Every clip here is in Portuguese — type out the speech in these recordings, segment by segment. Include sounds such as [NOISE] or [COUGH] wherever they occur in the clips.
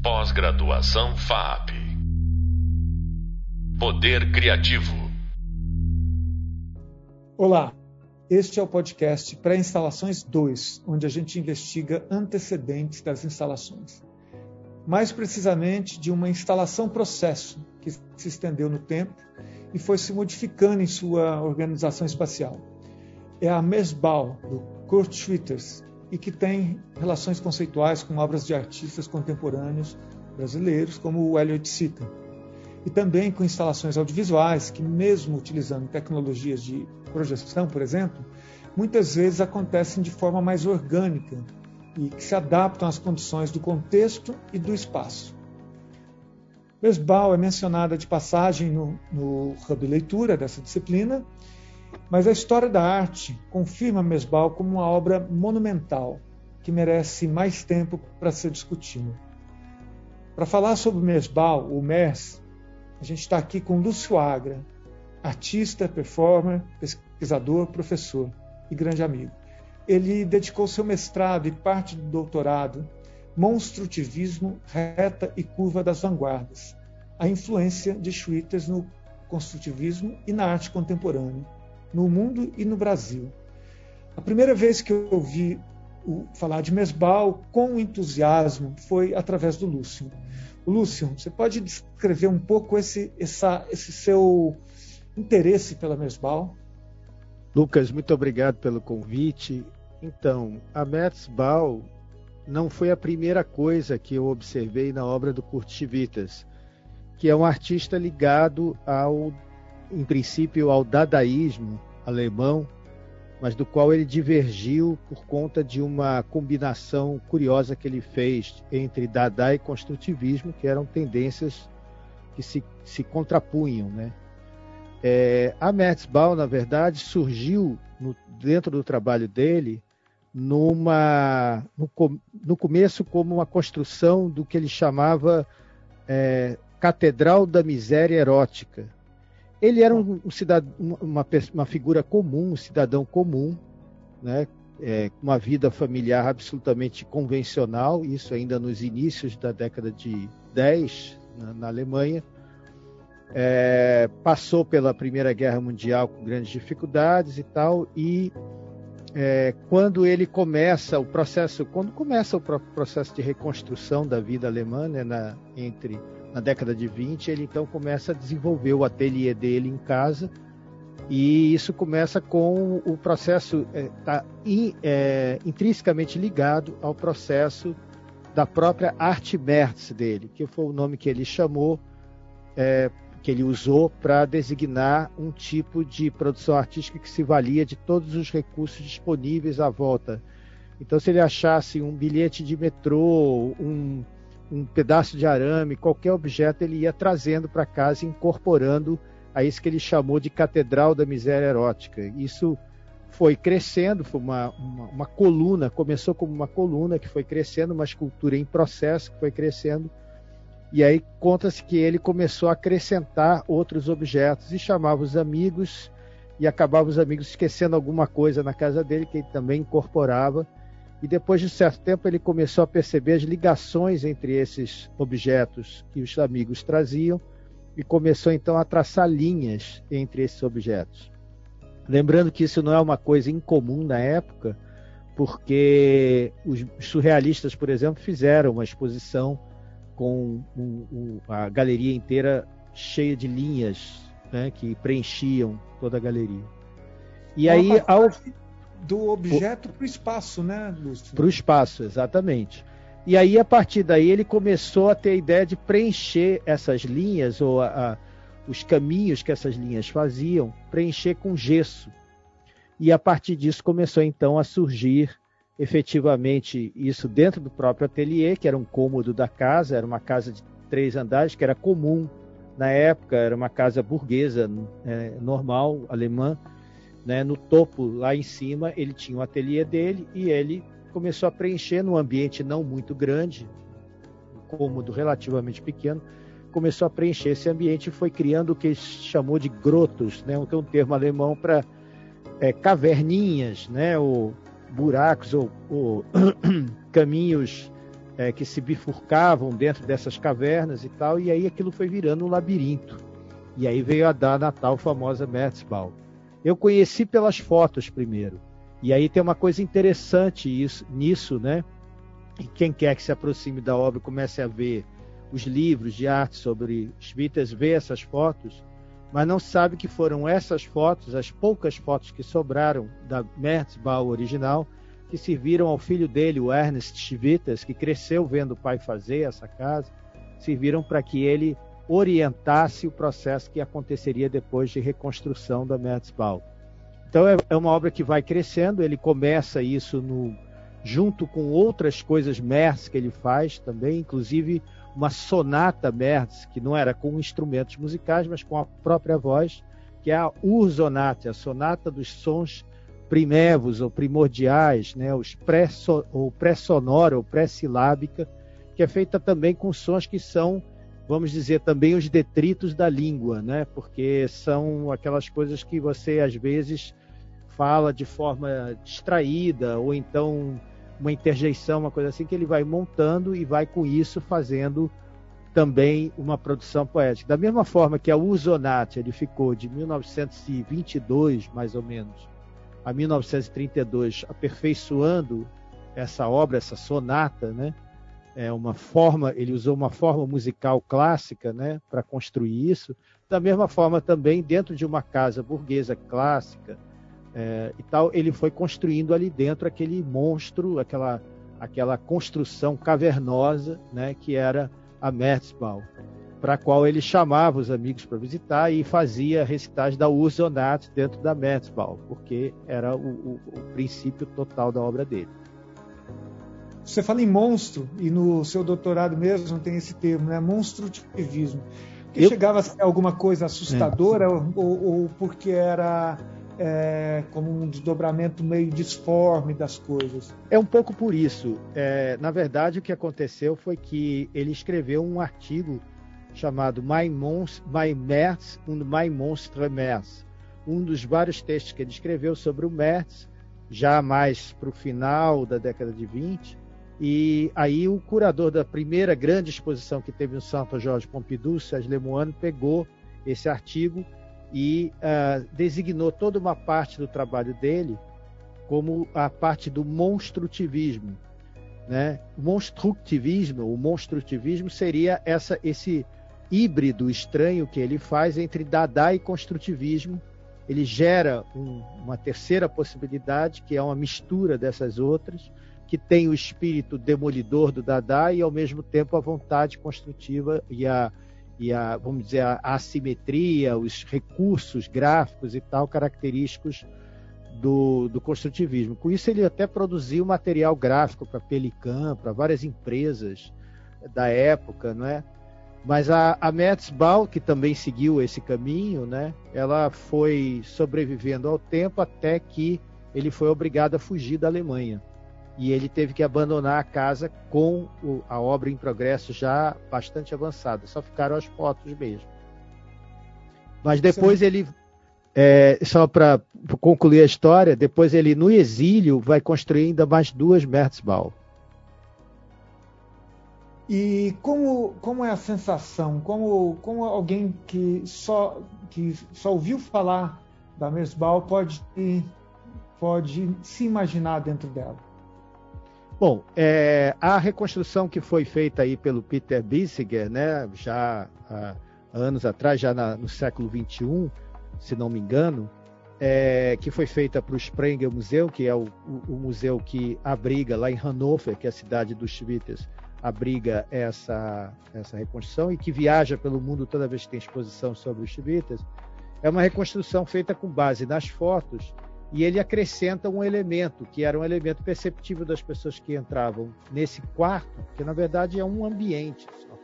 Pós-graduação FAP. Poder Criativo. Olá, este é o podcast Pré-Instalações 2, onde a gente investiga antecedentes das instalações. Mais precisamente de uma instalação-processo que se estendeu no tempo e foi se modificando em sua organização espacial. É a Mesbau, do Kurt Schwitters, e que tem relações conceituais com obras de artistas contemporâneos brasileiros, como o Elliot Sitta. E também com instalações audiovisuais que, mesmo utilizando tecnologias de projeção, por exemplo, muitas vezes acontecem de forma mais orgânica e que se adaptam às condições do contexto e do espaço. Mesbal é mencionada de passagem no, no Hub Leitura dessa disciplina mas a história da arte confirma Mesbal como uma obra monumental que merece mais tempo para ser discutida. Para falar sobre Mesbal, o MERS, a gente está aqui com Lúcio Agra, artista, performer, pesquisador, professor e grande amigo. Ele dedicou seu mestrado e parte do doutorado Monstrutivismo, Reta e Curva das Vanguardas, a influência de Schwitters no construtivismo e na arte contemporânea no mundo e no Brasil. A primeira vez que eu ouvi falar de Mesbal com entusiasmo foi através do Lúcio. Lúcio, você pode descrever um pouco esse, essa, esse seu interesse pela Mesbal? Lucas, muito obrigado pelo convite. Então, a Mesbal não foi a primeira coisa que eu observei na obra do Kurt Schwitters, que é um artista ligado ao em princípio, ao dadaísmo alemão, mas do qual ele divergiu por conta de uma combinação curiosa que ele fez entre Dada e construtivismo, que eram tendências que se, se contrapunham. Né? É, a Merzbau, na verdade, surgiu no, dentro do trabalho dele numa, no, no, começo como uma construção do que ele chamava é, Catedral da Miséria Erótica, ele era um, um cidadão, uma, uma figura comum, um cidadão comum, né? É, uma vida familiar absolutamente convencional, isso ainda nos inícios da década de 10 na, na Alemanha. É, passou pela Primeira Guerra Mundial com grandes dificuldades e tal, e é, quando ele começa o processo, quando começa o processo de reconstrução da vida alemã, né, na, entre na década de 20, ele então começa a desenvolver o ateliê dele em casa e isso começa com o processo é, tá é, intrinsecamente ligado ao processo da própria arte Merz dele, que foi o nome que ele chamou, é, que ele usou para designar um tipo de produção artística que se valia de todos os recursos disponíveis à volta. Então, se ele achasse um bilhete de metrô, um um pedaço de arame, qualquer objeto ele ia trazendo para casa, incorporando a isso que ele chamou de Catedral da Miséria Erótica. Isso foi crescendo, foi uma, uma, uma coluna, começou como uma coluna que foi crescendo, uma escultura em processo que foi crescendo, e aí conta-se que ele começou a acrescentar outros objetos e chamava os amigos, e acabava os amigos esquecendo alguma coisa na casa dele que ele também incorporava e depois de um certo tempo ele começou a perceber as ligações entre esses objetos que os amigos traziam e começou então a traçar linhas entre esses objetos. Lembrando que isso não é uma coisa incomum na época, porque os surrealistas, por exemplo, fizeram uma exposição com um, um, a galeria inteira cheia de linhas né, que preenchiam toda a galeria. E aí, ao do objeto para o espaço, né, Lúcio? Para o espaço, exatamente. E aí, a partir daí, ele começou a ter a ideia de preencher essas linhas, ou a, a, os caminhos que essas linhas faziam, preencher com gesso. E a partir disso começou então a surgir efetivamente isso dentro do próprio ateliê, que era um cômodo da casa, era uma casa de três andares, que era comum na época, era uma casa burguesa, é, normal, alemã, né, no topo, lá em cima, ele tinha o um ateliê dele e ele começou a preencher num ambiente não muito grande, um cômodo relativamente pequeno, começou a preencher esse ambiente e foi criando o que ele chamou de grotos, né, que é um termo alemão para é, caverninhas, né, ou buracos ou, ou [COUGHS] caminhos é, que se bifurcavam dentro dessas cavernas e tal, e aí aquilo foi virando um labirinto. E aí veio a dar na tal famosa Merzbau. Eu conheci pelas fotos primeiro. E aí tem uma coisa interessante isso, nisso, né? E quem quer que se aproxime da obra comece a ver os livros de arte sobre Schwitters, vê essas fotos, mas não sabe que foram essas fotos, as poucas fotos que sobraram da Merzbau original, que serviram ao filho dele, o Ernest Schwitters, que cresceu vendo o pai fazer essa casa, serviram para que ele orientasse o processo que aconteceria depois de reconstrução da Merzbau. Então é, é uma obra que vai crescendo, ele começa isso no, junto com outras coisas Merz que ele faz também, inclusive uma sonata Merz, que não era com instrumentos musicais, mas com a própria voz, que é a Ursonate, a sonata dos sons primevos ou primordiais, né, os pré ou pré-sonora ou pré-silábica, que é feita também com sons que são, vamos dizer, também os detritos da língua, né, porque são aquelas coisas que você às vezes fala de forma distraída ou então uma interjeição, uma coisa assim que ele vai montando e vai com isso fazendo também uma produção poética. Da mesma forma que a Usonate, ele ficou de 1922, mais ou menos, a 1932, aperfeiçoando essa obra, essa sonata, né? É uma forma, ele usou uma forma musical clássica, né, para construir isso. Da mesma forma também dentro de uma casa burguesa clássica é, e tal, ele foi construindo ali dentro aquele monstro, aquela aquela construção cavernosa, né, que era a Merzbau para a qual ele chamava os amigos para visitar e fazia recitais da Ursonat dentro da Metzbau, porque era o, o, o, princípio total da obra dele. Você fala em monstro, e no seu doutorado mesmo tem esse termo, né? monstrutivismo. Porque Eu... chegava a ser alguma coisa assustadora é. ou, ou, porque era é, como um desdobramento meio disforme das coisas? É um pouco por isso. É, na verdade, o que aconteceu foi que ele escreveu um artigo chamado My, Monst My Merz und My Monstre Merz, um dos vários textos que ele escreveu sobre o Merz, já mais para o final da década de 20. E aí o curador da primeira grande exposição que teve no Santo Jorge Pompidou, Sérgio Lemoine, pegou esse artigo e uh, designou toda uma parte do trabalho dele como a parte do monstrutivismo. Né? O monstrutivismo, o monstrutivismo seria essa, esse híbrido estranho que ele faz entre Dada e construtivismo. Ele gera um, uma terceira possibilidade, que é uma mistura dessas outras, que tem o espírito demolidor do Dada e, ao mesmo tempo, a vontade construtiva e a, e a vamos dizer, a assimetria, os recursos gráficos e tal característicos do, do construtivismo. Com isso, ele até produziu material gráfico para Pelican, para várias empresas da época, não é? Mas a, a Metzbau, que também seguiu esse caminho, né, ela foi sobrevivendo ao tempo até que ele foi obrigado a fugir da Alemanha. E ele teve que abandonar a casa com o, a obra em progresso já bastante avançada. Só ficaram as fotos mesmo. Mas depois Sim. ele, é, só para concluir a história, depois ele no exílio vai construir ainda mais duas Merzbau. E como, como é a sensação? Como, como alguém que só, que só ouviu falar da Mersbal pode, pode se imaginar dentro dela? Bom, é, a reconstrução que foi feita aí pelo Peter Bissiger, né, já há anos atrás, já na, no século XXI, se não me engano, é, que foi feita para o Sprenger Museum, que é o, o, o, museu que abriga lá em Hannover, que é a cidade dos Schwitters, abriga essa, essa reconstrução e que viaja pelo mundo toda vez que tem exposição sobre os chibitas, é uma reconstrução feita com base nas fotos e ele acrescenta um elemento que era um elemento perceptível das pessoas que entravam nesse quarto, que na verdade é um ambiente só,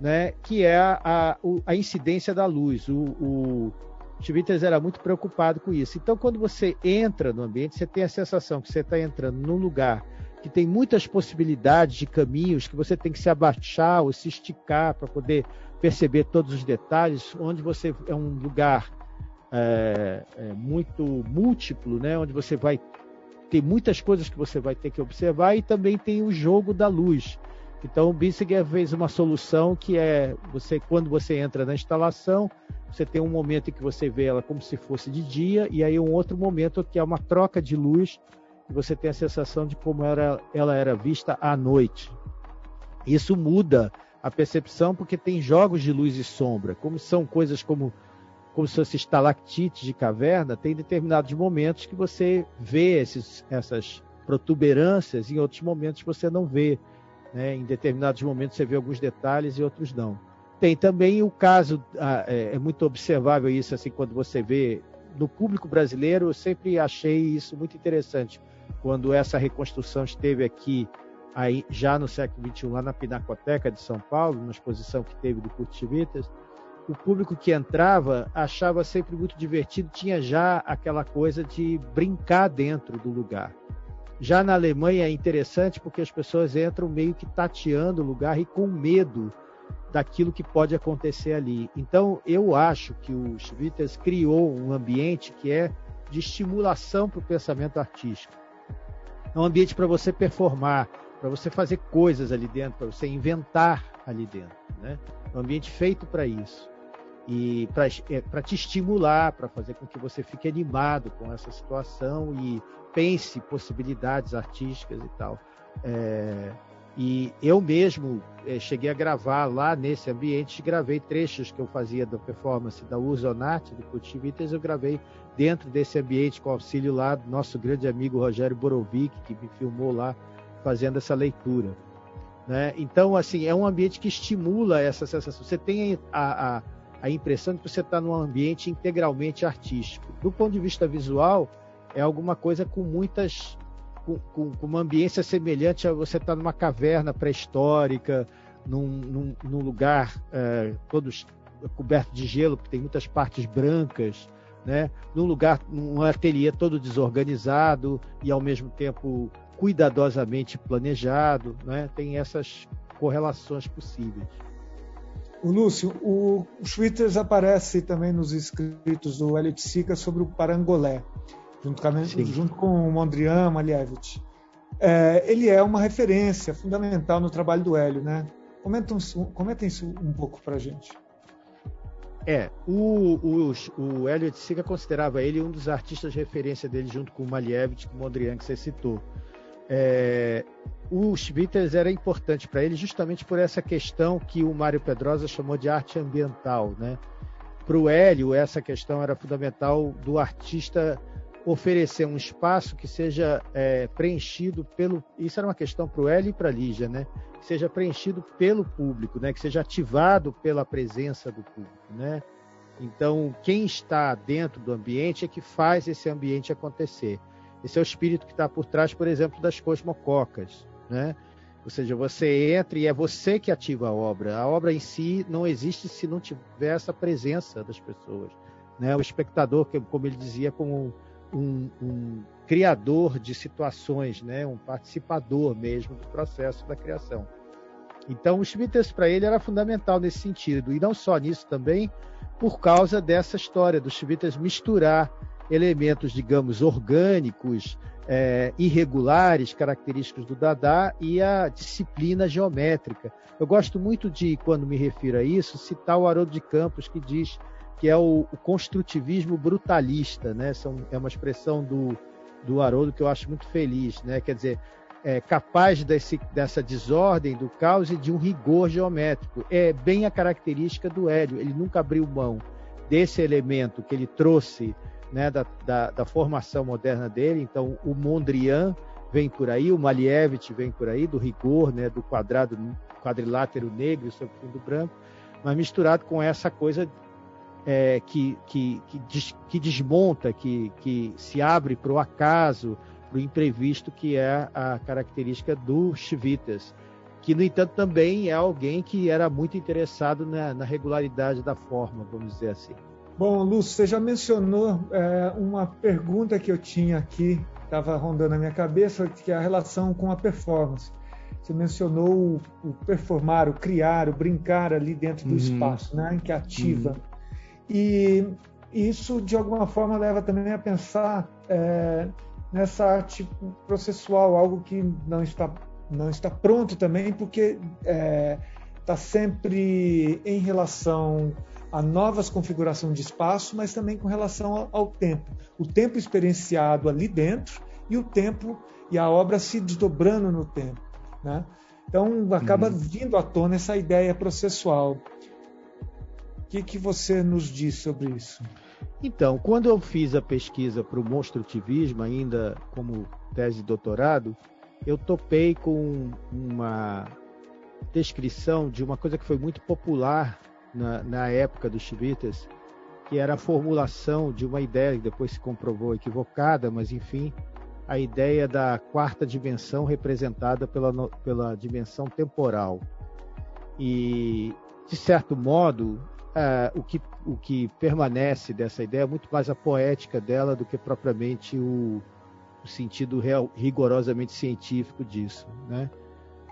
né? que é a, a, incidência da luz. O, o Chivitas era muito preocupado com isso. Então, quando você entra no ambiente, você tem a sensação que você está entrando num lugar que tem muitas possibilidades de caminhos que você tem que se abaixar ou se esticar para poder perceber todos os detalhes, onde você é um lugar é, é, muito múltiplo, né? onde você vai ter muitas coisas que você vai ter que observar e também tem o jogo da luz. Então o Bissinger fez uma solução que é você quando você entra na instalação, você tem um momento em que você vê ela como se fosse de dia e aí um outro momento que é uma troca de luz e você tem a sensação de como era, ela era vista à noite. Isso muda a percepção porque tem jogos de luz e sombra, como são coisas como como se fosse estalactites de caverna, tem determinados momentos que você vê esses, essas protuberâncias, em outros momentos você não vê. Né? Em determinados momentos você vê alguns detalhes e outros não. Tem também o caso, é, é muito observável isso, assim, quando você vê no público brasileiro, eu sempre achei isso muito interessante. Quando essa reconstrução esteve aqui, aí, já no século XXI, lá na Pinacoteca de São Paulo, na exposição que teve do Curtivitas, o público que entrava achava sempre muito divertido, tinha já aquela coisa de brincar dentro do lugar. Já na Alemanha é interessante porque as pessoas entram meio que tateando o lugar e com medo daquilo que pode acontecer ali. Então, eu acho que o Schwitters criou um ambiente que é de estimulação para o pensamento artístico. É um ambiente para você performar, para você fazer coisas ali dentro, para você inventar ali dentro. Né? É um ambiente feito para isso e para é, te estimular, para fazer com que você fique animado com essa situação e pense possibilidades artísticas e tal. É, e eu mesmo é, cheguei a gravar lá nesse ambiente, gravei trechos que eu fazia da performance da Urzonat, do Cultivitas, eu gravei dentro desse ambiente com auxílio lá do nosso grande amigo Rogério Borovic, que me filmou lá fazendo essa leitura. Né? Então, assim, é um ambiente que estimula essa sensação. Você tem a, a a impressão de que você está num ambiente integralmente artístico. Do ponto de vista visual, é alguma coisa com muitas. com, com, com uma ambiência semelhante a você estar tá numa caverna pré-histórica, num, num, num, lugar é, todo coberto de gelo, que tem muitas partes brancas, né? num lugar, num ateliê todo desorganizado e ao mesmo tempo cuidadosamente planejado, né? tem essas correlações possíveis. O Lúcio, o Schwitters aparece também nos escritos do Elliot Sica sobre o Parangolé, junto com, junto com o Mondrian Malevich. É, ele é uma referência fundamental no trabalho do Hélio, né? Comenta, um, comenta isso um pouco para a gente. É, o, o, o Elliot Sica considerava ele um dos artistas de referência dele, junto com o Malevich, com o Mondrian, que você citou. É, o Schwitters era importante para ele justamente por essa questão que o Mário Pedrosa chamou de arte ambiental. Né? Para o Hélio, essa questão era fundamental do artista oferecer um espaço que seja é, preenchido pelo. Isso era uma questão para o Hélio e para a Lígia, né? Que seja preenchido pelo público, né? Que seja ativado pela presença do público, né? Então, quem está dentro do ambiente é que faz esse ambiente acontecer. Esse é o espírito que está por trás, por exemplo, das cosmococas, né? Ou seja, você entra e é você que ativa a obra. A obra em si não existe se não tiver essa presença das pessoas. Né? O espectador, como ele dizia, como um, um criador de situações, né? um participador mesmo do processo da criação. Então, o Schmitters para ele era fundamental nesse sentido, e não só nisso também, por causa dessa história do Schmitters misturar elementos, digamos, orgânicos, é, irregulares, característicos do Dada, e a disciplina geométrica. Eu gosto muito de, quando me refiro a isso, citar o Haroldo de Campos, que diz que é o, o construtivismo brutalista, né? São, é uma expressão do, do Haroldo que eu acho muito feliz, né? Quer dizer, é capaz desse, dessa desordem, do caos e de um rigor geométrico. É bem a característica do Hélio, ele nunca abriu mão desse elemento que ele trouxe né, da, da, da, formação moderna dele. Então, o Mondrian vem por aí, o Malievich vem por aí, do rigor, né, do quadrado, quadrilátero negro sobre fundo branco, mas misturado com essa coisa é, que, que, que, des, que, desmonta, que, que se abre para o acaso, para o imprevisto, que é a característica do Chivitas, que, no entanto, também é alguém que era muito interessado na, na regularidade da forma, vamos dizer assim. Bom, Lúcio, você já mencionou é, uma pergunta que eu tinha aqui, estava rondando na minha cabeça, que é a relação com a performance. Você mencionou o, o performar, o criar, o brincar ali dentro do uhum. espaço, né, que ativa. Uhum. E isso, de alguma forma, leva também a pensar é, nessa arte processual, algo que não está não está pronto também porque está é, tá sempre em relação a novas configurações de espaço, mas também com relação ao, ao tempo. O tempo experienciado ali dentro e o tempo e a obra se desdobrando no tempo. Né? Então acaba uhum. vindo à tona essa ideia processual. O que, que você nos diz sobre isso? Então, quando eu fiz a pesquisa para o monstrutivismo, ainda como tese de doutorado, eu topei com uma descrição de uma coisa que foi muito popular na, na época dos chivitas, que era a formulação de uma ideia que depois se comprovou equivocada, mas enfim, a ideia da quarta dimensão representada pela, pela dimensão temporal. E, de certo modo, uh, o, que, o que permanece dessa ideia é muito mais a poética dela do que propriamente o, o sentido real, rigorosamente científico disso. Né?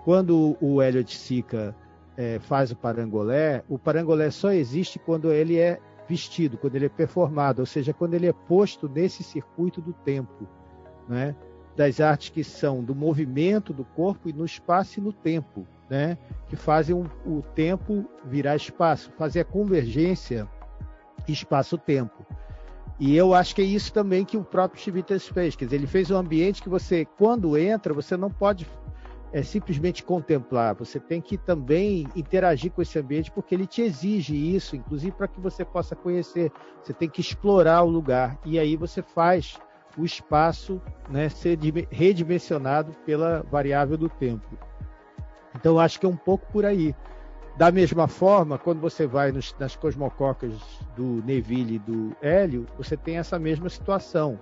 Quando o Elliot Sica é, faz o parangolé, o parangolé só existe quando ele é vestido, quando ele é performado, ou seja, quando ele é posto nesse circuito do tempo né? das artes que são do movimento do corpo e no espaço e no tempo, né? que fazem o, o tempo virar espaço, fazer a convergência espaço-tempo. E eu acho que é isso também que o próprio Chivitas fez. Quer dizer, ele fez um ambiente que você, quando entra, você não pode é, simplesmente contemplar, você tem que também interagir com esse ambiente, porque ele te exige isso, inclusive para que você possa conhecer. Você tem que explorar o lugar. E aí você faz o espaço né, ser redimensionado pela variável do tempo. Então, acho que é um pouco por aí. Da mesma forma, quando você vai nos, nas cosmococas do Neville e do Hélio, você tem essa mesma situação.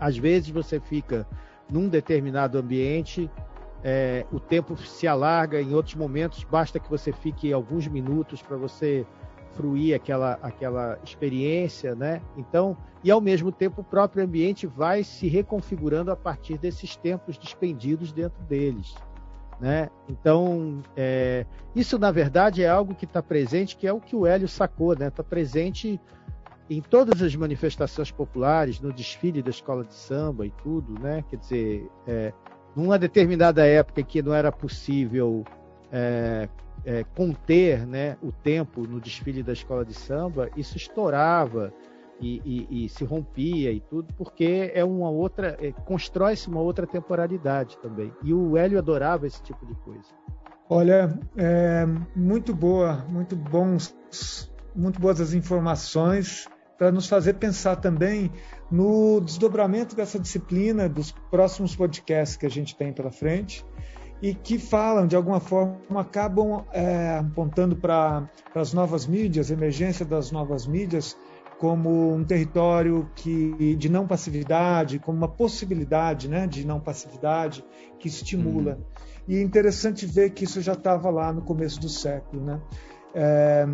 Às vezes você fica num determinado ambiente, é, o tempo se alarga, em outros momentos basta que você fique alguns minutos para você fruir aquela, aquela experiência, né? Então, e ao mesmo tempo o próprio ambiente vai se reconfigurando a partir desses tempos despendidos dentro deles, né? Então, é, isso na verdade é algo que está presente, que é o que o Hélio sacou, né? Está presente em todas as manifestações populares, no desfile da escola de samba e tudo, né? Quer dizer, é, numa determinada época que não era possível é, é, conter né, o tempo no desfile da escola de samba, isso estourava e, e, e se rompia e tudo, porque é uma outra, é, constrói-se uma outra temporalidade também. E o Hélio adorava esse tipo de coisa. Olha, é, muito boa, muito bons, muito boas as informações para nos fazer pensar também no desdobramento dessa disciplina dos próximos podcasts que a gente tem pela frente e que falam, de alguma forma, acabam é, apontando para as novas mídias, a emergência das novas mídias, como um território que, de não passividade, como uma possibilidade né, de não passividade que estimula. Uhum. E é interessante ver que isso já estava lá no começo do século. Né? É,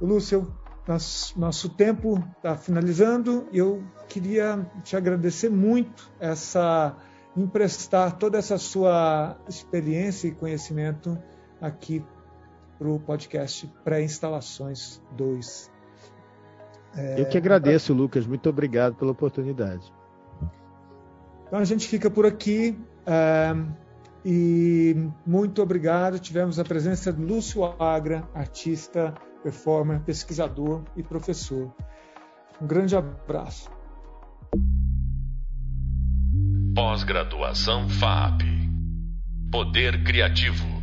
Lúcio, nosso, nosso tempo está finalizando. Eu queria te agradecer muito essa emprestar toda essa sua experiência e conhecimento aqui para o podcast Pré-Instalações 2. É, Eu que agradeço, Lucas. Muito obrigado pela oportunidade. Então a gente fica por aqui. É, e muito obrigado. Tivemos a presença de Lúcio Agra, artista, performer, pesquisador e professor. Um grande abraço. Pós-graduação FAP. Poder Criativo.